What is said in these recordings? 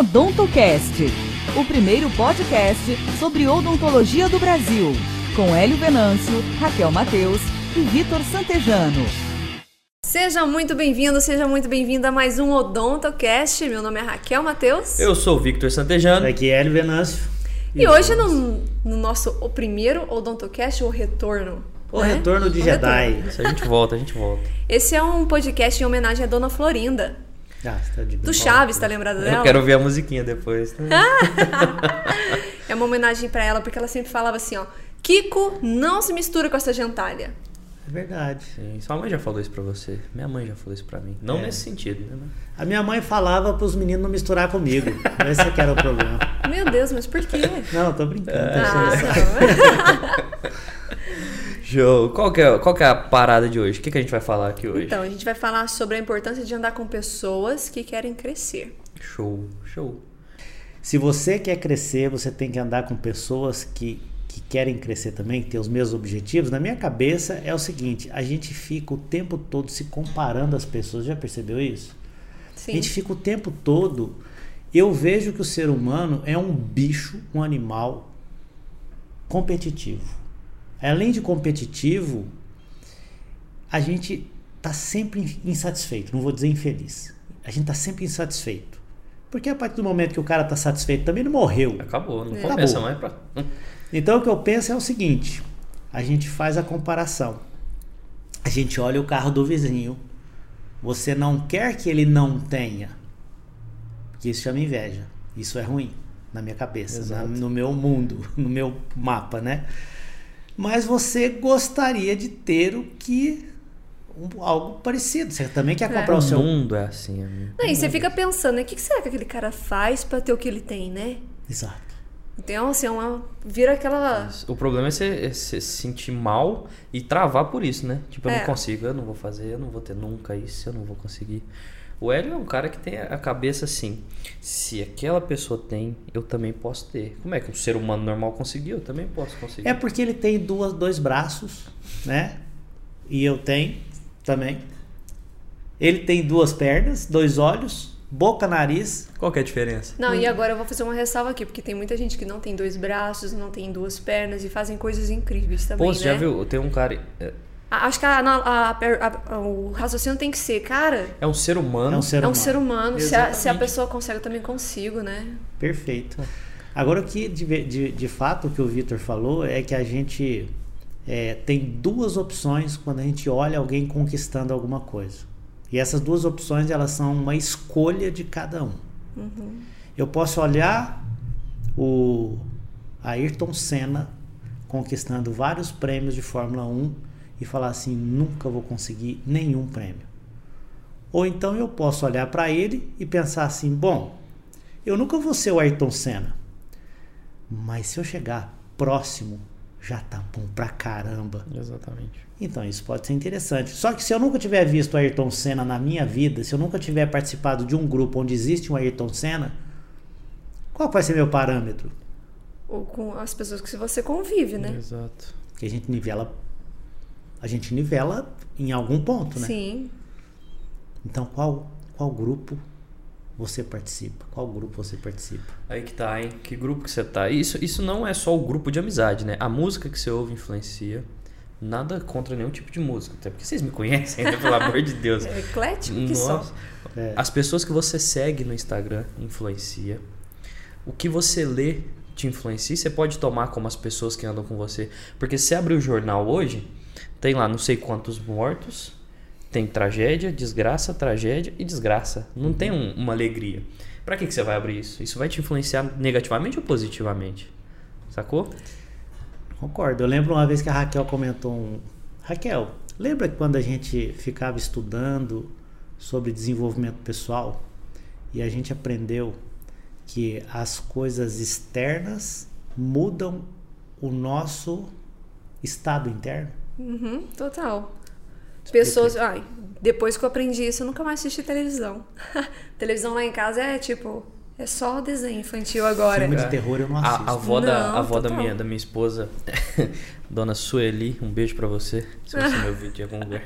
OdontoCast, o primeiro podcast sobre odontologia do Brasil, com Hélio Venâncio, Raquel Mateus e Vitor Santejano. Seja muito bem-vindo, seja muito bem-vinda a mais um OdontoCast. Meu nome é Raquel Mateus. Eu sou o Victor Santejano. Aqui é Hélio Venâncio. E, hoje, no, no, nosso o primeiro OdontoCast, o retorno. O né? retorno de o Jedi. Retorno. Isso, a gente volta, a gente volta. Esse é um podcast em homenagem à Dona Florinda. Ah, tá de do Chaves, tá lembrado dela? Eu quero ver a musiquinha depois. Tá? é uma homenagem para ela, porque ela sempre falava assim, ó. Kiko não se mistura com essa gentalha. É verdade. Sim, sua mãe já falou isso pra você. Minha mãe já falou isso pra mim. Não é. nesse sentido, né? A minha mãe falava pros meninos não misturar comigo. Esse é que era o problema. Meu Deus, mas por quê? Não, tô brincando. Ah, Show. Qual que, é, qual que é a parada de hoje? O que, que a gente vai falar aqui hoje? Então, a gente vai falar sobre a importância de andar com pessoas que querem crescer. Show, show. Se você quer crescer, você tem que andar com pessoas que, que querem crescer também, que têm os mesmos objetivos. Na minha cabeça é o seguinte: a gente fica o tempo todo se comparando às pessoas. Já percebeu isso? Sim. A gente fica o tempo todo. Eu vejo que o ser humano é um bicho, um animal competitivo. Além de competitivo, a gente está sempre insatisfeito, não vou dizer infeliz. A gente está sempre insatisfeito. Porque a partir do momento que o cara está satisfeito, também não morreu. Acabou, não é. compensa mais pra... Então o que eu penso é o seguinte: a gente faz a comparação. A gente olha o carro do vizinho. Você não quer que ele não tenha. Porque isso chama inveja. Isso é ruim na minha cabeça, na, no meu mundo, no meu mapa, né? Mas você gostaria de ter o que um, algo parecido. Você também quer comprar é. o seu. O mundo é assim, amigo. Não, e você fica pensando, né? O que será que aquele cara faz para ter o que ele tem, né? Exato. Então, assim, é uma. Vira aquela. O problema é você, é você, se sentir mal e travar por isso, né? Tipo, eu É. não consigo, eu não vou fazer, eu não vou ter nunca isso, eu não vou conseguir. O Hélio é um cara que tem a cabeça assim: se aquela pessoa tem, eu também posso ter. Como é que um ser humano normal conseguiu? Eu também posso conseguir. É porque ele tem duas, dois braços, né? E eu tenho também. Ele tem duas pernas, dois olhos, boca, nariz. Qual que é a diferença? Não, e agora eu vou fazer uma ressalva aqui, porque tem muita gente que não tem dois braços, não tem duas pernas e fazem coisas incríveis também. Pô, você né? já viu? Tem um cara. É- Acho que a- a- a- a- o raciocínio tem que ser, cara, É um ser humano. É um ser é humano. um ser humano. Se a, se a pessoa consegue, eu também consigo, né? Perfeito. Agora, o que de, de, de fato o que o Vitor falou é que a gente é, tem duas opções quando a gente olha alguém conquistando alguma coisa. E essas duas opções elas são uma escolha de cada um. Eu posso olhar o Ayrton Senna conquistando vários prêmios de Fórmula 1 e falar assim: nunca vou conseguir nenhum prêmio. Ou então eu posso olhar para ele e pensar assim: bom, eu nunca vou ser o Ayrton Senna, mas se eu chegar próximo, já tá bom pra caramba. Exatamente. Então isso pode ser interessante. Só que se eu nunca tiver visto o Ayrton Senna na minha vida, se eu nunca tiver participado de um grupo onde existe um Ayrton Senna, qual vai ser meu parâmetro? Ou com as pessoas que você convive, né? Exato. Que a gente nivela, a gente nivela em algum ponto, né? Sim. Então qual qual grupo você participa? Qual grupo você participa? Aí que tá, hein? Que grupo que você tá? Isso, isso não é só o grupo de amizade, né? A música que você ouve influencia. Nada contra nenhum tipo de música. Até porque vocês me conhecem, né? Pelo amor de Deus. É eclético que só. Nossa. As pessoas que você segue no Instagram influencia. O que você lê te influencia. Você pode tomar como as pessoas que andam com você. Porque se você abrir o jornal hoje, tem lá não sei quantos mortos, tem tragédia, desgraça, tragédia e desgraça. Não tem um- uma alegria. Pra que, que você vai abrir isso? Isso vai te influenciar negativamente ou positivamente? Sacou? Concordo. Eu lembro uma vez que a Raquel comentou um. Raquel, lembra quando a gente ficava estudando sobre desenvolvimento pessoal e a gente aprendeu que as coisas externas mudam o nosso estado interno? Uhum, total. Pessoas. Ai, depois que eu aprendi isso, eu nunca mais assisti televisão. televisão lá em casa é tipo. É só desenho infantil agora. Filme de terror eu não A, assisto. a avó, da, Não, a avó da, minha, da minha esposa, Dona Sueli, um beijo pra você, se você me ouvir de algum lugar.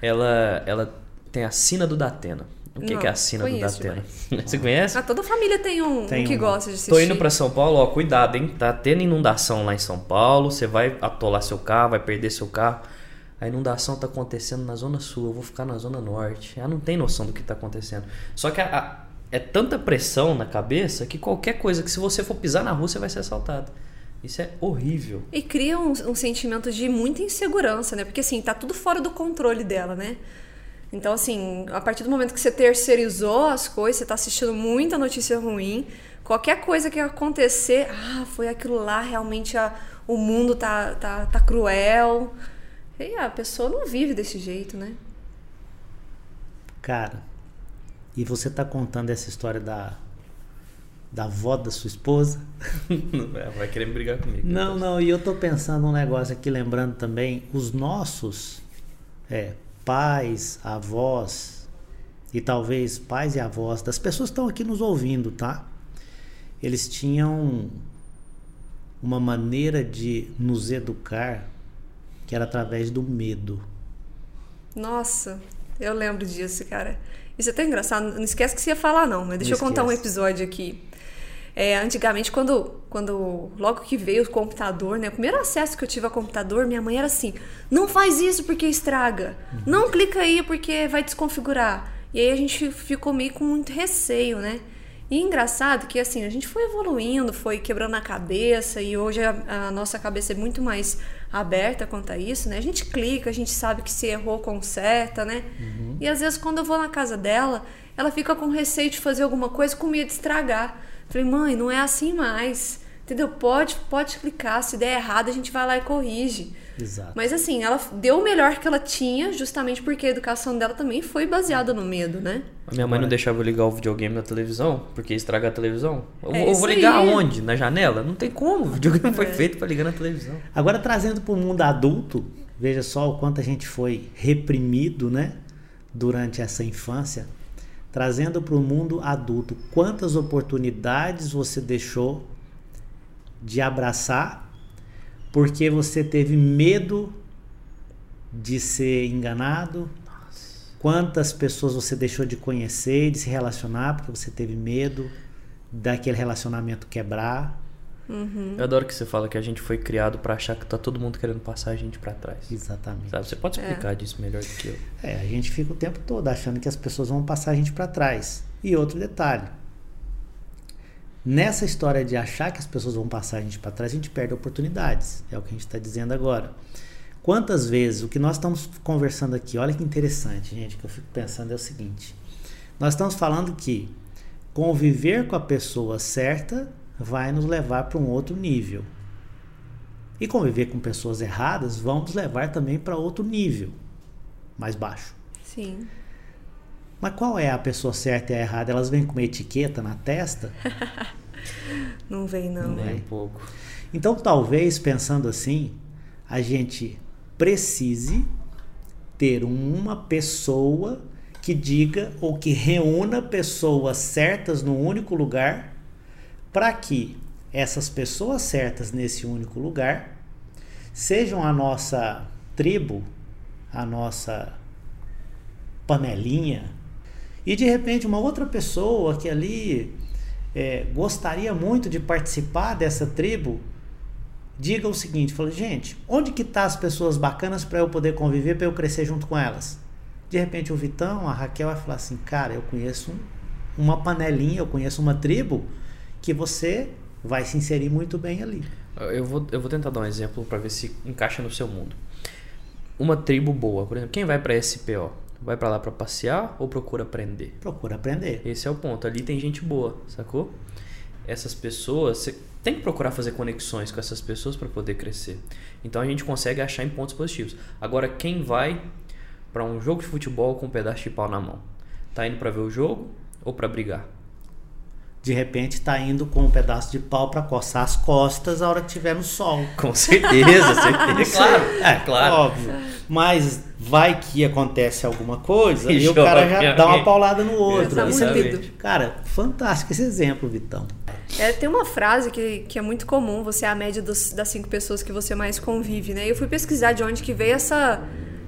Ela, ela tem a sina do Datena. O que, Não, que é a sina do Datena? Você conhece? Ah, toda família tem um, um Tem que um. gosta de assistir. Tô indo pra São Paulo, ó, cuidado, hein? Tá tendo inundação lá em São Paulo, você vai atolar seu carro, vai perder seu carro. A inundação tá acontecendo na zona sul, eu vou ficar na zona norte. Ela não tem noção do que tá acontecendo. Só que a- a- é tanta pressão na cabeça que qualquer coisa que se você for pisar na rua, você vai ser assaltado. Isso é horrível. E cria um, um sentimento de muita insegurança, né? Porque assim, tá tudo fora do controle dela, né? Então, assim, a partir do momento que você terceirizou as coisas, você tá assistindo muita notícia ruim, qualquer coisa que acontecer, ah, foi aquilo lá, realmente a- o mundo tá, tá, tá cruel. E a pessoa não vive desse jeito, né? Cara, e você tá contando essa história da, da avó da sua esposa? vai querer me brigar comigo. Não, não, e eu tô pensando um negócio aqui, lembrando também, os nossos é, pais, avós, e talvez pais e avós das pessoas que estão aqui nos ouvindo, tá? Eles tinham uma maneira de nos educar que era através do medo. Nossa, eu lembro disso, cara. Isso é até engraçado. Não esquece que você ia falar, não, mas deixa Não eu contar um episódio aqui. É, antigamente, quando, quando logo que veio o computador, né? O primeiro acesso que eu tive ao computador, minha mãe era assim: não faz isso porque estraga. Não clica aí porque vai desconfigurar. E aí a gente ficou meio com muito receio, né? E engraçado que assim, a gente foi evoluindo, foi quebrando a cabeça e hoje a, a nossa cabeça é muito mais aberta quanto a isso, né? A gente clica, a gente sabe que se errou, conserta, né? E às vezes quando eu vou na casa dela, ela fica com receio de fazer alguma coisa com medo de estragar. Falei, mãe, não é assim mais. Entendeu? Pode, pode clicar, se der errado a gente vai lá e corrige. Exato. Mas assim, ela deu o melhor que ela tinha, justamente porque a educação dela também foi baseada no medo, né? A minha mãe não deixava eu ligar o videogame na televisão, porque ia estragar a televisão. Eu, É vou- eu vou ligar aí. aonde? Na janela? Não tem como. O videogame foi É. feito pra ligar na televisão. Agora trazendo para o mundo adulto, veja só o quanto a gente foi reprimido, né, durante essa infância. Trazendo para o mundo adulto, quantas oportunidades você deixou de abraçar porque você teve medo de ser enganado? Quantas pessoas você deixou de conhecer e de se relacionar porque você teve medo daquele relacionamento quebrar? Eu adoro que você fala que a gente foi criado pra achar que tá todo mundo querendo passar a gente pra trás. Exatamente. Sabe? Você pode explicar disso melhor do que eu. É, a gente fica o tempo todo achando que as pessoas vão passar a gente para trás. E outro detalhe. Nessa história de achar que as pessoas vão passar a gente para trás, a gente perde oportunidades. É o que a gente está dizendo agora. Quantas vezes o que nós estamos conversando aqui, olha que interessante, gente, que eu fico pensando é o seguinte: nós estamos falando que conviver com a pessoa certa vai nos levar para um outro nível. E conviver com pessoas erradas vão nos levar também para outro nível, mais baixo. Sim. Mas qual é a pessoa certa e a errada? Elas vêm com uma etiqueta na testa? Não vem, não. Nem é. um pouco. Então, talvez, pensando assim, a gente precise ter uma pessoa que diga ou que reúna pessoas certas no único lugar, para que essas pessoas certas nesse único lugar sejam a nossa tribo, a nossa panelinha, e de repente uma outra pessoa que ali é, gostaria muito de participar dessa tribo diga o seguinte, fala, gente, onde que tá as pessoas bacanas para eu poder conviver, para eu crescer junto com elas? De repente o Vitão, a Raquel vai falar assim, cara, eu conheço um- uma panelinha, eu conheço uma tribo que você vai se inserir muito bem ali. Eu vou, eu vou tentar dar um exemplo pra ver se encaixa no seu mundo. Uma tribo boa, por exemplo, quem vai pra SPO? Vai pra lá pra passear ou procura aprender? Procura aprender. Esse é o ponto. Ali tem gente boa, sacou? Essas pessoas, você tem que procurar fazer conexões com essas pessoas para poder crescer. Então a gente consegue achar em pontos positivos. Agora, quem vai para um jogo de futebol com um pedaço de pau na mão? Tá indo para ver o jogo ou para brigar? De repente tá indo com um pedaço de pau para coçar as costas a hora que tiver no sol. Com certeza, certeza. claro, É, claro. óbvio. Mas vai que acontece alguma coisa e, E o cara já dá uma paulada no outro. Tá Isso é- Exatamente. Cara, fantástico esse exemplo, Vitão. É, tem uma frase que, que é muito comum, você é a média dos- das cinco pessoas que você mais convive, né? Eu fui pesquisar de onde que veio essa,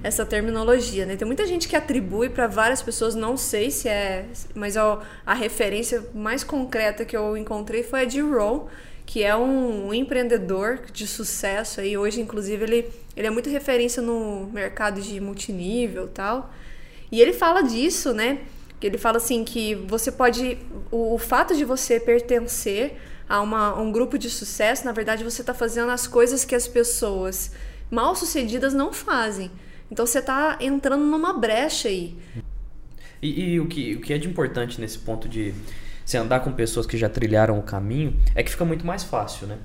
essa terminologia, né? Tem muita gente que atribui para várias pessoas, não sei se é, mas a, a referência mais concreta que eu encontrei foi a de Rowe, que é um, um empreendedor de sucesso aí hoje, inclusive ele ele é muito referência no mercado de multinível, tal. E ele fala disso, né? Ele fala assim que você pode o, o fato de você pertencer a uma, um grupo de sucesso, na verdade você está fazendo as coisas que as pessoas mal sucedidas não fazem. Então você está entrando numa brecha aí. E, e, o, que, o que é de importante nesse ponto de se andar com pessoas que já trilharam o caminho é que fica muito mais fácil, né?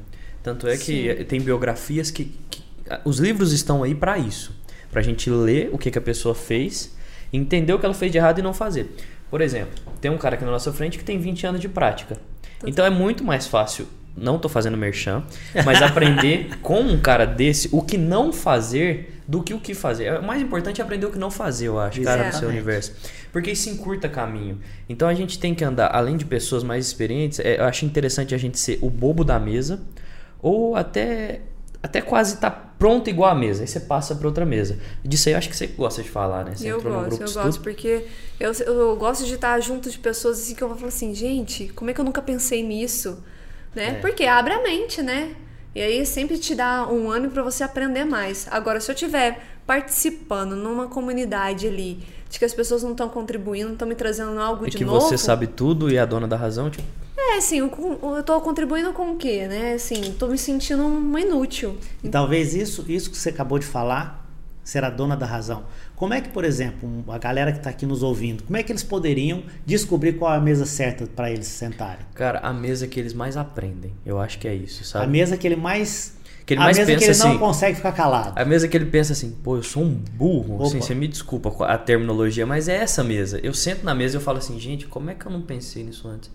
Tanto é que Sim. tem biografias que, que, Os livros estão aí para isso. Pra gente ler o que, que a pessoa fez, entender o que ela fez de errado e não fazer. Por exemplo, tem um cara aqui na nossa frente que tem 20 anos de prática. Então é muito mais fácil, não tô fazendo merchan, mas aprender com um cara desse o que não fazer do que o que fazer. O mais importante é aprender o que não fazer, eu acho, cara, no seu universo. Porque isso encurta caminho. Então a gente tem que andar, além de pessoas mais experientes, é, eu acho interessante a gente ser o bobo da mesa ou até até quase estar tá pronto igual a mesa. Aí você passa para outra mesa. Disso aí eu acho que você gosta de falar, né? Você eu gosto, eu gosto, porque eu, eu gosto de estar junto de pessoas assim que eu vou falar assim, gente, como é que eu nunca pensei nisso? Né? É. Porque abre a mente, né? E aí sempre te dá um ano para você aprender mais. Agora, se eu tiver participando numa comunidade ali, de que as pessoas não estão contribuindo, não estão me trazendo algo e de que novo. que você sabe tudo e é a dona da razão, tipo. É, assim, eu, tô contribuindo com o quê, né? Assim, tô me sentindo uma inútil. Talvez isso, isso que você acabou de falar ser a dona da razão. Como é que, por exemplo, a galera que está aqui nos ouvindo, como é que eles poderiam descobrir qual é a mesa certa para eles sentarem? Cara, a mesa que eles mais aprendem. Eu acho que é isso, sabe? A mesa que ele mais que ele a mais mesa pensa que ele assim, não consegue ficar calado. A mesa que ele pensa assim, pô, eu sou um burro. Assim, você me desculpa a terminologia, mas é essa mesa. Eu sento na mesa e eu falo assim, gente, como é que eu não pensei nisso antes?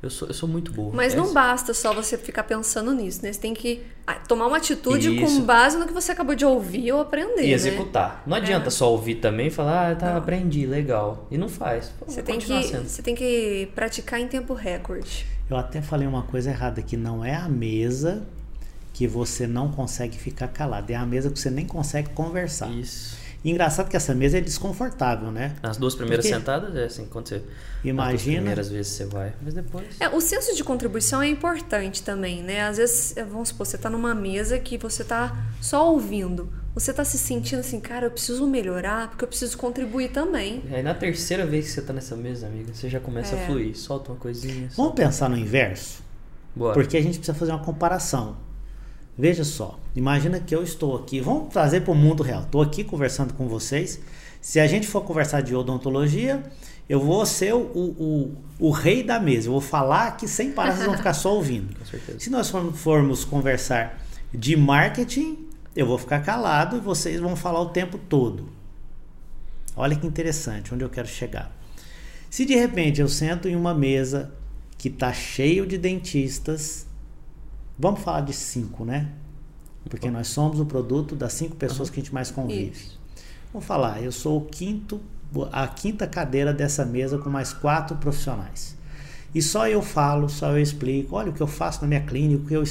Eu sou, eu sou muito burro. Mas é não isso. basta só você ficar pensando nisso, né? Você tem que ah, tomar uma atitude Isso. com base no que você acabou de ouvir ou aprender. E né? executar. Não adianta É. só ouvir também e falar, ah, tá, Não. aprendi, legal. E não faz. Pô, Você tem, continuar que, sendo. você tem que praticar em tempo recorde. Eu até falei uma coisa errada que não é a mesa que você não consegue ficar calado, é a mesa que você nem consegue conversar. Isso. E engraçado que essa mesa é desconfortável, né? Nas duas primeiras Porque- sentadas é assim, quando você. Imagina. primeiras vezes você vai. Mas depois. É, o senso de contribuição é importante também, né? Às vezes, é, vamos supor, você tá numa mesa que você tá só ouvindo. Você tá se sentindo assim, cara, eu preciso melhorar porque eu preciso contribuir também. Aí na terceira vez que você tá nessa mesa, amiga, você já começa É. a fluir. Solta uma coisinha. Vamos solta- pensar no inverso? Bora. Porque a gente precisa fazer uma comparação. Veja só, imagina que eu estou aqui, vamos trazer para o mundo real. Estou aqui conversando com vocês. Se a gente for conversar de odontologia, eu vou ser o, o, o rei da mesa. Eu vou falar aqui sem parar, vocês vão ficar só ouvindo. Com certeza. Se nós for- formos conversar de marketing, eu vou ficar calado e vocês vão falar o tempo todo. Olha que interessante, onde eu quero chegar. Se de repente eu sento em uma mesa que está cheio de dentistas, vamos falar de cinco, né? Porque nós somos o produto das cinco pessoas que a gente mais convive. Isso. Vamos falar, eu sou o quinto, a quinta cadeira dessa mesa com mais quatro profissionais. E só eu falo, só eu explico, olha o que eu faço na minha clínica, o que eu,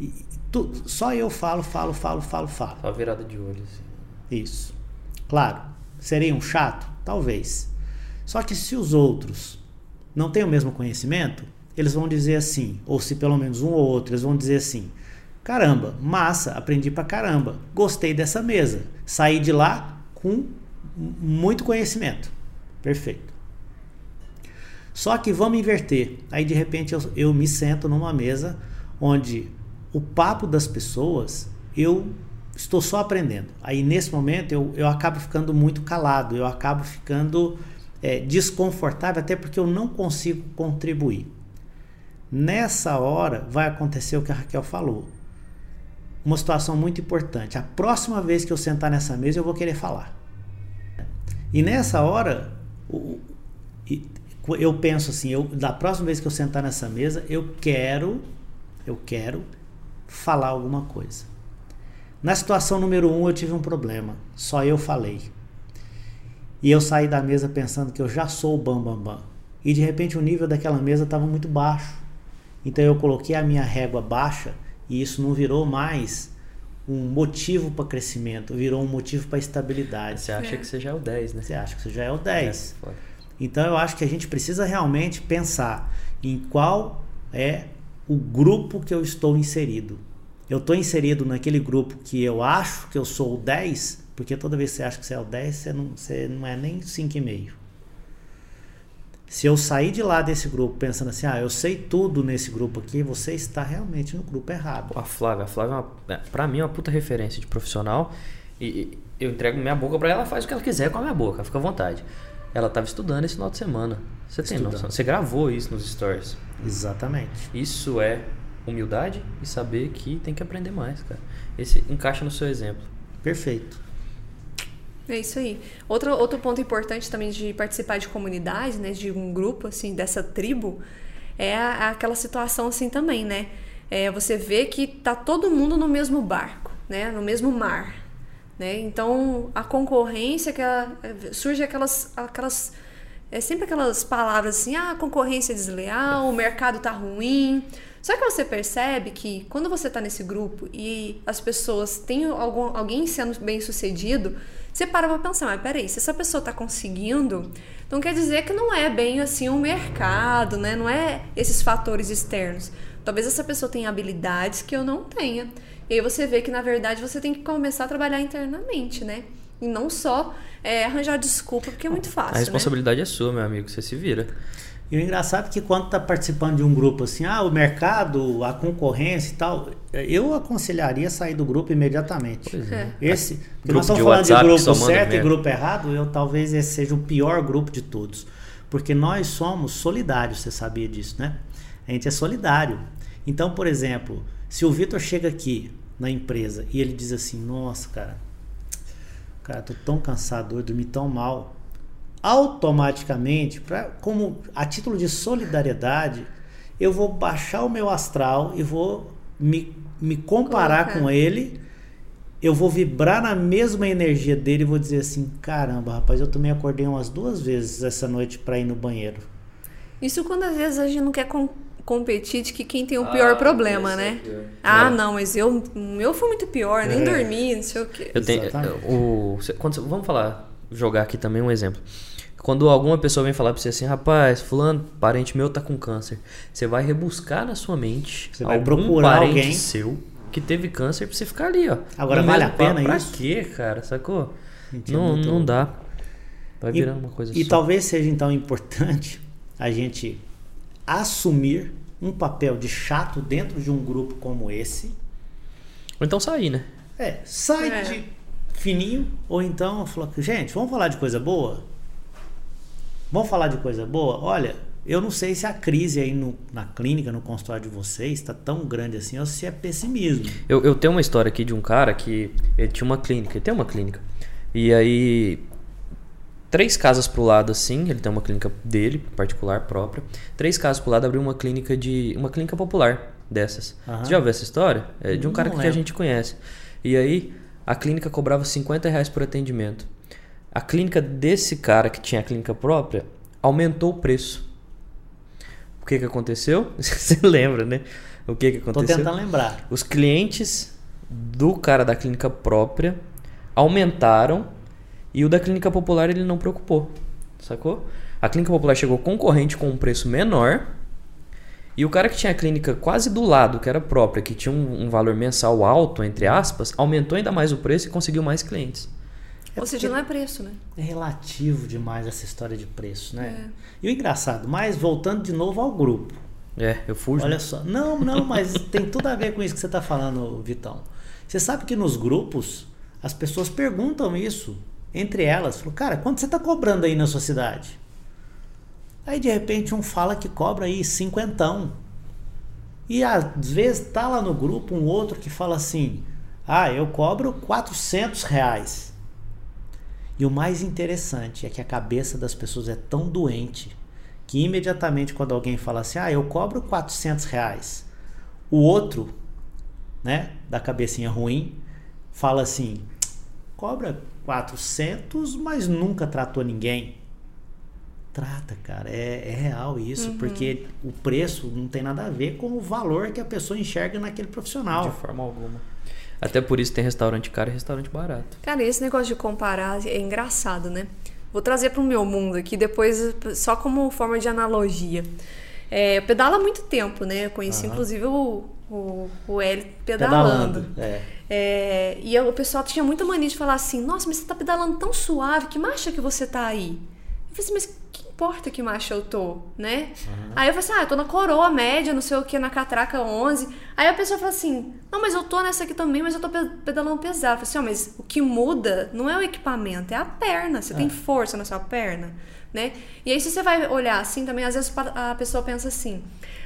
e- tu- só eu falo, falo, falo, falo, falo. Só virada de olho, assim. Isso. Claro, seria um chato? Talvez. Só que se os outros não têm o mesmo conhecimento, eles vão dizer assim, ou se pelo menos um ou outro, eles vão dizer assim: caramba, massa, aprendi pra caramba, gostei dessa mesa, saí de lá com muito conhecimento. Perfeito. Só que vamos inverter. Aí de repente eu, eu me sento numa mesa onde o papo das pessoas eu estou só aprendendo. Aí nesse momento eu, eu acabo ficando muito calado, eu acabo ficando é, desconfortável, até porque eu não consigo contribuir. Nessa hora vai acontecer o que a Raquel falou. Uma situação muito importante. A próxima vez que eu sentar nessa mesa eu vou querer falar. E nessa hora eu penso assim, eu, da próxima vez que eu sentar nessa mesa, eu quero, eu quero falar alguma coisa. Na situação número um, eu tive um problema. Só eu falei. E eu saí da mesa pensando que eu já sou o bam bam bam. E de repente o nível daquela mesa estava muito baixo. Então eu coloquei a minha régua baixa e isso não virou mais um motivo para crescimento, virou um motivo para estabilidade. Você acha É. que você já é o 10, né? Você acha que você já é o 10. É. Então eu acho que a gente precisa realmente pensar em qual é o grupo que eu estou inserido. Eu estou inserido naquele grupo que eu acho que eu sou o 10, porque toda vez que você acha que você é o 10, você não, você não é nem 5,5. Se eu sair de lá desse grupo pensando assim, ah, eu sei tudo nesse grupo aqui, você está realmente no grupo errado. A Flávia, a Flávia, é é, pra mim, é uma puta referência de profissional. E, eu entrego minha boca pra ela, ela faz o que ela quiser com a minha boca, fica à vontade. Ela tava estudando esse final de semana. Você tem Estudando. noção? Você gravou isso nos stories. Exatamente. Isso é humildade e saber que tem que aprender mais, cara. Esse encaixa no seu exemplo. Perfeito. É isso aí. Outro, outro ponto importante também de participar de comunidade, né, de um grupo assim dessa tribo, é a- aquela situação assim também, né? É você vê que tá todo mundo no mesmo barco, né, no mesmo mar, né? Então a concorrência que ela- surge aquelas aquelas é sempre aquelas palavras assim, ah, a concorrência é desleal, o mercado tá ruim. Só que você percebe que quando você tá nesse grupo e as pessoas têm algum, alguém sendo bem sucedido, você para pra pensar, mas peraí, se essa pessoa tá conseguindo, então quer dizer que não é bem assim o mercado, né? Não é esses fatores externos. Talvez essa pessoa tenha habilidades que eu não tenha. E aí você vê que, na verdade, você tem que começar a trabalhar internamente, né? E não só é, arranjar desculpa, porque é muito fácil. a responsabilidade é sua, meu amigo. Você se vira. E o engraçado é que quando tá participando de um grupo assim, ah, o mercado, a concorrência e tal, eu aconselharia sair do grupo imediatamente. É. Esse, Grupo nós estamos de falando de WhatsApp que grupo certo e grupo errado, eu talvez esse seja o pior grupo de todos. Porque nós somos solidários, você sabia disso, né? A gente é solidário. Então, por exemplo, se o Vitor chega aqui na empresa e ele diz assim, nossa, cara, cara, tô tão cansado, eu dormi tão mal. Automaticamente, pra, como a título de solidariedade, eu vou baixar o meu astral e vou me, me comparar Colocar. com ele. Eu vou vibrar na mesma energia dele e vou dizer assim: caramba, rapaz, eu também acordei umas duas vezes essa noite para ir no banheiro. Isso quando às vezes a gente não quer com- competir de que quem tem o pior problema, né? Ah, É. não, mas eu, o meu foi muito pior, nem É. dormi, não sei o quê. Eu tenho, o, quando vamos falar, jogar aqui também um exemplo. Quando alguma pessoa vem falar pra você assim, rapaz, fulano, parente meu tá com câncer, você vai rebuscar na sua mente Você vai algum procurar parente alguém. seu que teve câncer pra você ficar ali, ó. Agora, No vale mesmo a pena pra isso? quê, cara? Sacou? Não, muito- não dá. Vai E- virando uma coisa E só. talvez seja então importante a gente assumir um papel de chato dentro de um grupo como esse. Ou então sair, né? É, sai É. de fininho, ou então falar, gente, vamos falar de coisa boa? Vamos falar de coisa boa? Olha, eu não sei se a crise aí no- na clínica, no consultório de vocês, está tão grande assim, ou se é pessimismo. Eu, eu tenho uma história aqui de um cara que ele tinha uma clínica, ele tem uma clínica. E aí, três casas pro lado assim, ele tem uma clínica dele, particular, própria. Três casas pro lado abriu uma clínica de. uma clínica popular dessas. Aham. Você já ouviu essa história? É de um Não cara que a lembro. gente conhece. E aí, a clínica cobrava 50 reais por atendimento. A clínica desse cara que tinha a clínica própria aumentou o preço. O que que aconteceu? Você lembra, né? O que que Tô aconteceu? tentando lembrar. Os clientes do cara da clínica própria aumentaram e o da clínica popular ele não preocupou, sacou? A clínica popular chegou concorrente com um preço menor e o cara que tinha a clínica quase do lado, que era própria, que tinha um, um valor mensal alto, entre aspas, aumentou ainda mais o preço e conseguiu mais clientes. Ou seja, não é preço, né? É relativo demais essa história de preço, né? É. E o engraçado, mas voltando de novo ao grupo. É, eu fujo. Olha só. Não, não, mas tem tudo a ver com isso que você está falando, Vitão. Você sabe que nos grupos as pessoas perguntam isso entre elas. Falam, cara, quanto você está cobrando aí na sua cidade? Aí de repente um fala que cobra aí cinquentão. E às vezes tá lá no grupo um outro que fala assim, ah, eu cobro 400 reais. E o mais interessante é que a cabeça das pessoas é tão doente que imediatamente quando alguém fala assim, ah, eu cobro 400 reais, o outro, né, da cabecinha ruim, fala assim, cobra 400, mas nunca tratou ninguém. Trata, cara, é, é real isso, porque o preço não tem nada a ver com o valor que a pessoa enxerga naquele De profissional. forma alguma. Até por isso tem restaurante caro e restaurante barato. Cara, esse negócio de comparar é engraçado, né? Vou trazer para o meu mundo aqui depois, só como forma de analogia. É, eu pedalo há muito tempo, né? Eu conheci Aham. inclusive o, o, o Hélio pedalando. É. É, e eu- o pessoal tinha muita mania de falar assim: Nossa, mas você tá pedalando tão suave, que marcha que você tá aí? Eu falei assim: Mas que importa que marcha eu tô, né? Aí eu falei assim: Ah, eu tô na coroa média, não sei o que, na catraca 11. Aí a pessoa fala assim: Não, mas eu tô nessa aqui também, mas eu tô pe- pedalando pesado. Eu falei assim: "Ó, Mas o que muda não é o equipamento, é a perna. Você tem força na sua perna, né? E aí, se você vai olhar assim também, às vezes a pessoa pensa assim.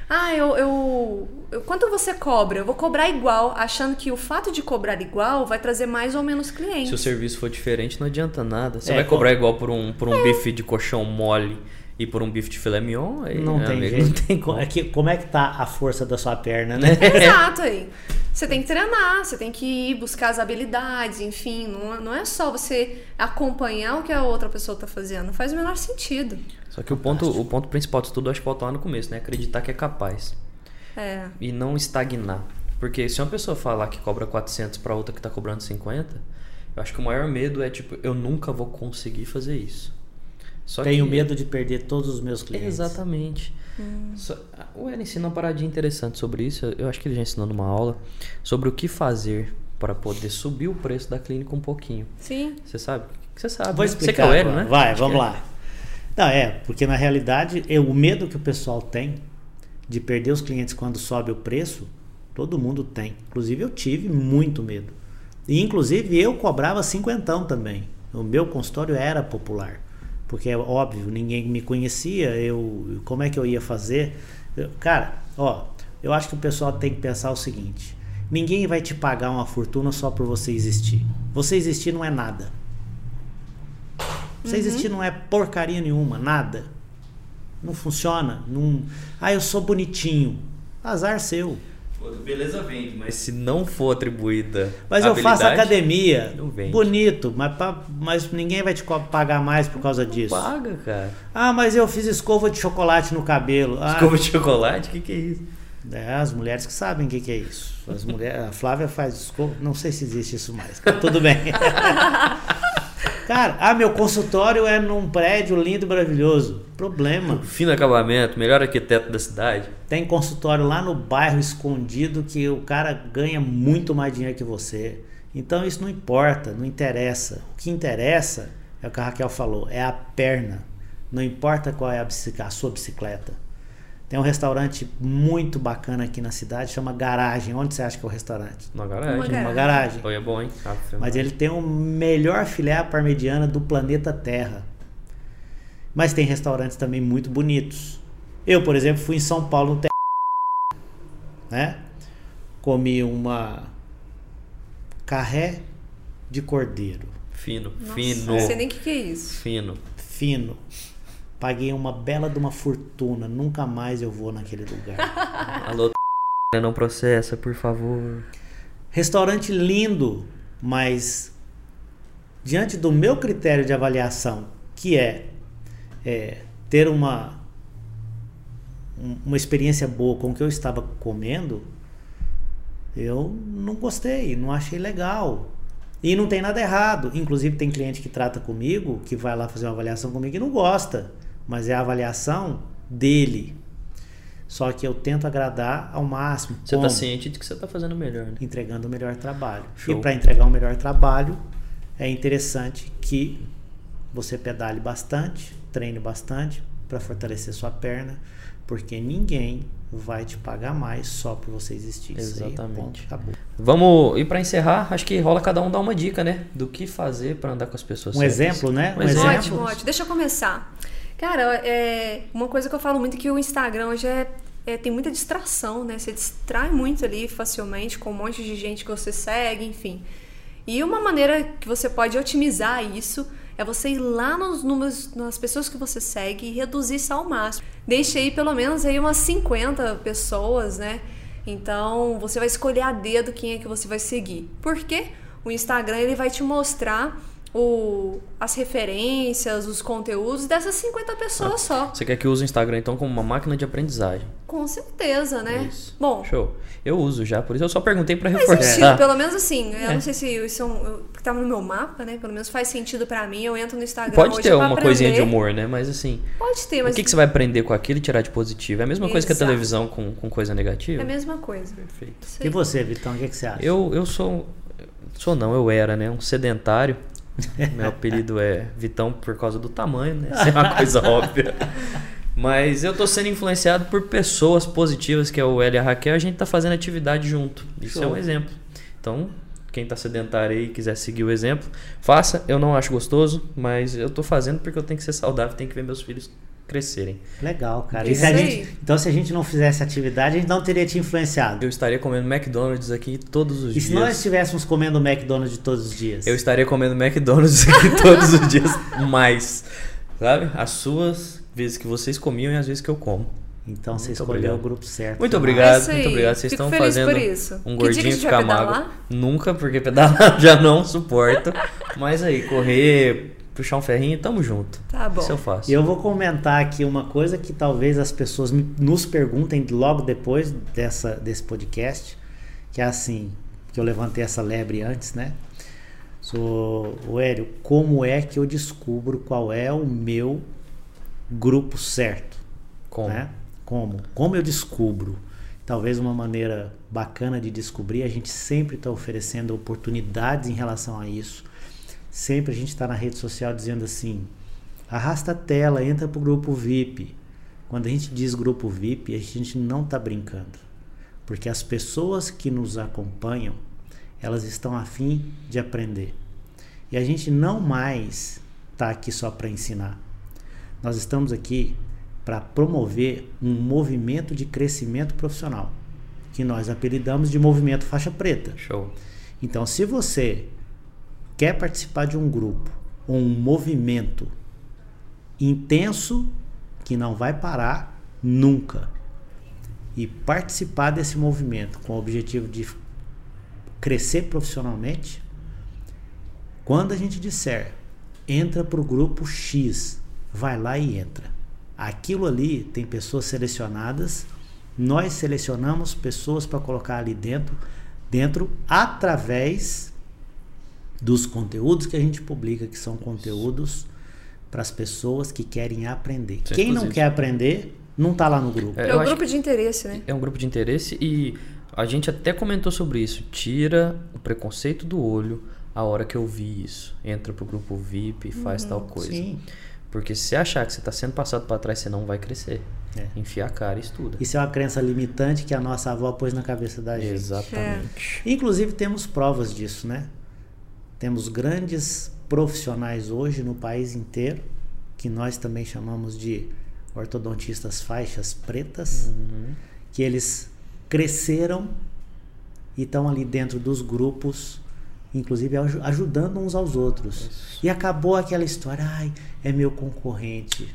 Ah, eu, eu, eu- Quanto você cobra? Eu vou cobrar igual, achando que o fato de cobrar igual vai trazer mais ou menos clientes. Se o serviço for diferente, não adianta nada. Você É, vai cobrar igual por um, por um bife de colchão mole e por um bife de filé mignon? Aí, Não tem amigo, jeito. Não tem como, é que, como é que tá a força da sua perna, né? Exato aí. Você tem que treinar, você tem que ir buscar as habilidades, enfim. Não, não é só você acompanhar o que a outra pessoa tá fazendo. Não faz o menor sentido. Só que o ponto, o ponto principal disso tudo, acho que volta lá no começo, né? Acreditar que é capaz. É. E não estagnar. Porque se uma pessoa falar que cobra 400 pra outra que tá cobrando 50, eu acho que o maior medo é tipo, eu nunca vou conseguir fazer isso. Só Tenho que- medo de perder todos os meus clientes. Exatamente. Só- o Ela ensina uma paradinha interessante sobre isso. Eu acho que ele já ensinou numa aula sobre o que fazer para poder subir o preço da clínica um pouquinho. Sim. Você sabe? Você sabe. Vou né? Você explicar. que é o Hélio, né? Vai, Acho vamos que é. lá. Não, é, porque na realidade é o medo que o pessoal tem de perder os clientes quando sobe o preço, todo mundo tem. Inclusive eu tive muito medo. E inclusive eu cobrava cinquentão também. O meu consultório era popular. Porque é óbvio, ninguém me conhecia, eu como é que eu ia fazer? Eu- cara, ó, eu acho que o pessoal tem que pensar o seguinte: ninguém vai te pagar uma fortuna só por você existir. Você existir não é nada. Você existir não é porcaria nenhuma, nada. Não funciona. Não... Ah, eu sou bonitinho. Azar seu. Beleza, vende, mas se não for atribuída. Mas eu faço academia. não vende. Bonito, mas, pa- mas ninguém vai te pagar mais por causa disso. Paga, cara. Ah, mas eu fiz escova de chocolate no cabelo. Ah, Escova de chocolate? O que, que é isso? É, as mulheres que sabem o que, que é isso. As mulheres, a Flávia faz escova. Não sei se existe isso mais. mas Tudo bem. Cara, ah, meu consultório é num prédio lindo e maravilhoso. Problema. Fino acabamento, melhor arquiteto da cidade. Tem consultório lá no bairro escondido que o cara ganha muito mais dinheiro que você. Então isso não importa, não interessa. O que interessa é o que a Raquel falou, é a perna. Não importa qual é a, a sua bicicleta. Tem um restaurante muito bacana aqui na cidade, chama Garagem. Onde você acha que é o restaurante? Na garagem. Uma Uma garagem. Oi, é bom, hein? Ah, Mas ele tem o melhor filé à parmegiana do planeta Terra. Mas tem restaurantes também muito bonitos. Eu, por exemplo, fui em São Paulo no Te... né? Comi uma carré de cordeiro, Fino, Nossa, fino. Não sei nem o que, que é isso. Fino. fino. Paguei uma bela de uma fortuna. Nunca mais eu vou naquele lugar. Alô, não processa, por favor. Restaurante lindo, mas diante do meu critério de avaliação, que é, é, ter uma, um- uma experiência boa com o que eu estava comendo, eu não gostei, não achei legal. E não tem nada errado. Inclusive, tem cliente que trata comigo, que vai lá fazer uma avaliação comigo e não gosta, mas é a avaliação dele. Só que eu tento agradar ao máximo. Você tá Como? ciente de que você tá fazendo melhor, né? entregando o melhor trabalho. Show. E para entregar o melhor trabalho, é interessante que você pedale bastante, treine bastante para fortalecer sua perna, porque ninguém vai te pagar mais só por você existir. Isso aí, Exatamente. ponto, acabou. Vamos, e pra encerrar, acho que rola cada um dar uma dica, né? Do que fazer pra andar com as pessoas Um certas. exemplo, né? Um Um exemplo. Ótimo, ótimo. Deixa eu começar. Cara, é, uma coisa que eu falo muito é que o Instagram hoje é, é- tem muita distração, né? Você distrai muito ali facilmente com um monte de gente que você segue, enfim. E uma maneira que você pode otimizar isso é você ir lá nos números, nas pessoas que você segue e reduzir isso ao máximo. Deixe aí pelo menos aí umas 50 pessoas, né? Então você vai escolher a dedo quem é que você vai seguir. Por quê? O Instagram ele vai te mostrar o, as referências, os conteúdos dessas 50 pessoas só. Você quer que eu use o Instagram então como uma máquina de aprendizagem? Com certeza, né? Isso. Bom, Show. Eu uso já, por isso eu só perguntei pra faz reforçar. sentido, pelo menos assim. Eu É. não sei se isso é um, eu- tava no meu mapa, né? Pelo menos faz sentido pra mim. Eu entro no Instagram Pode hoje ter uma aprender. coisinha de humor, né? Mas assim, Pode ter, o mas que, que você vai aprender com aquilo e tirar de positivo? É a mesma coisa que a Exato. televisão com, com coisa negativa? é a mesma coisa. Perfeito. E você, Vitão, o que, que você acha? Eu, eu sou. Sou não, eu era, né? Um sedentário. Meu apelido é Vitão por causa do tamanho, né? Isso é uma coisa óbvia. Mas eu tô sendo influenciado por pessoas positivas, que é o Hélio e a Raquel, a gente tá fazendo atividade junto. Isso é Show. um exemplo. Então, quem tá sedentário aí e quiser seguir o exemplo, faça. Eu não acho gostoso, mas eu tô fazendo porque eu tenho que ser saudável, tenho que ver meus filhos crescerem. Legal, cara. E se gente- então, se a gente não fizesse atividade, a gente não teria te influenciado. Eu estaria comendo McDonald's aqui todos os E dias. se nós estivéssemos comendo McDonald's todos os dias? Eu estaria comendo McDonald's aqui todos os dias mais. Sabe? As suas vezes que vocês comiam e as vezes que eu como. Então você Muito escolheu obrigado. o grupo certo. Muito Que obrigado, É muito obrigado. Vocês Fico estão fazendo um gordinho ficar magro. Nunca, porque pedalar já não suporto. Mas aí, correr, puxar um ferrinho, tamo junto. Tá bom. Isso eu faço. E eu vou comentar aqui uma coisa que talvez as pessoas nos perguntem logo depois dessa, desse podcast, que é assim, que eu levantei essa lebre antes, né? Sou o Hélio, como é que eu descubro qual é o meu grupo certo? Como? né? Como? Como eu descubro? Talvez uma maneira bacana de descobrir, a gente sempre está oferecendo oportunidades em relação a isso. Sempre a gente está na rede social dizendo assim: arrasta a tela, entra para o grupo VIP. Quando a gente diz grupo VIP, a gente não está brincando. Porque as pessoas que nos acompanham, elas estão a fim de aprender. E a gente não mais está aqui só para ensinar. Nós estamos aqui para promover um movimento de crescimento profissional, que nós apelidamos de movimento faixa preta. Show. Então, se você quer participar de um grupo, ou um movimento intenso que não vai parar nunca, e participar desse movimento com o objetivo de crescer profissionalmente, quando a gente disser entra para o grupo X, vai lá e entra. Aquilo ali tem pessoas selecionadas, nós selecionamos pessoas para colocar ali dentro, dentro através dos conteúdos que a gente publica, que são conteúdos para as pessoas que querem aprender. São Quem não quer aprender, não está lá no grupo. É, É acho grupo de interesse, né? É um grupo de interesse e a gente até comentou sobre isso. Tira o preconceito do olho a hora que eu vi isso. Entra pro grupo VIP e faz tal coisa. Sim. Porque se você achar que você está sendo passado para trás, você não vai crescer. É. Enfia a cara e estuda. Isso é uma crença limitante que a nossa avó pôs na cabeça da gente. Exatamente. Inclusive temos provas disso, né? Temos grandes profissionais hoje no país inteiro, que nós também chamamos de ortodontistas faixas pretas, que eles cresceram e estão ali dentro dos grupos, inclusive aju- ajudando uns aos outros. E acabou aquela história, ai, é meu concorrente.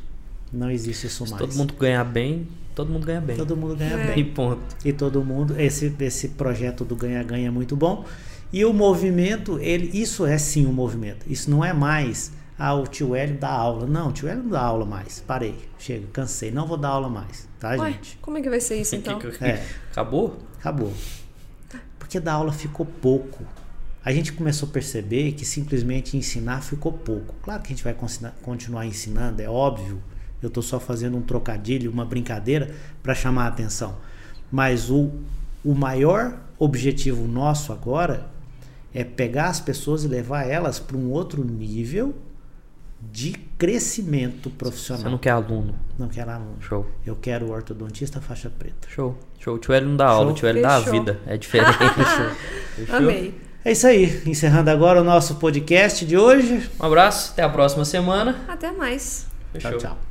Não existe isso Se mais. todo mundo ganhar bem, todo mundo ganha bem. Todo mundo ganha É. bem E ponto. e todo mundo esse esse projeto do ganha ganha é muito bom e o movimento ele isso é sim um movimento. Isso não é mais ah o tio Hélio dá aula. Não o tio Hélio não dá aula mais. Parei chega cansei não vou dar aula mais tá Ué, gente? como é que vai ser isso então? É. Acabou? acabou. Porque da aula ficou pouco. A gente começou a perceber que simplesmente ensinar ficou pouco. Claro que a gente vai continuar ensinando é óbvio. Eu estou só fazendo um trocadilho uma brincadeira para chamar a atenção. Mas o, o maior objetivo nosso agora é pegar as pessoas e levar elas para um outro nível de crescimento profissional. Você não quer aluno. Não quero aluno. Show. Eu quero o ortodontista faixa preta. Show. Show. O tio Hélio não dá aula, Show. o tio Hélio dá a vida. É diferente. Fechou? Amei. É isso aí. Encerrando agora o nosso podcast de hoje. Um abraço, até a próxima semana. Até mais. Fechou. Tchau, tchau.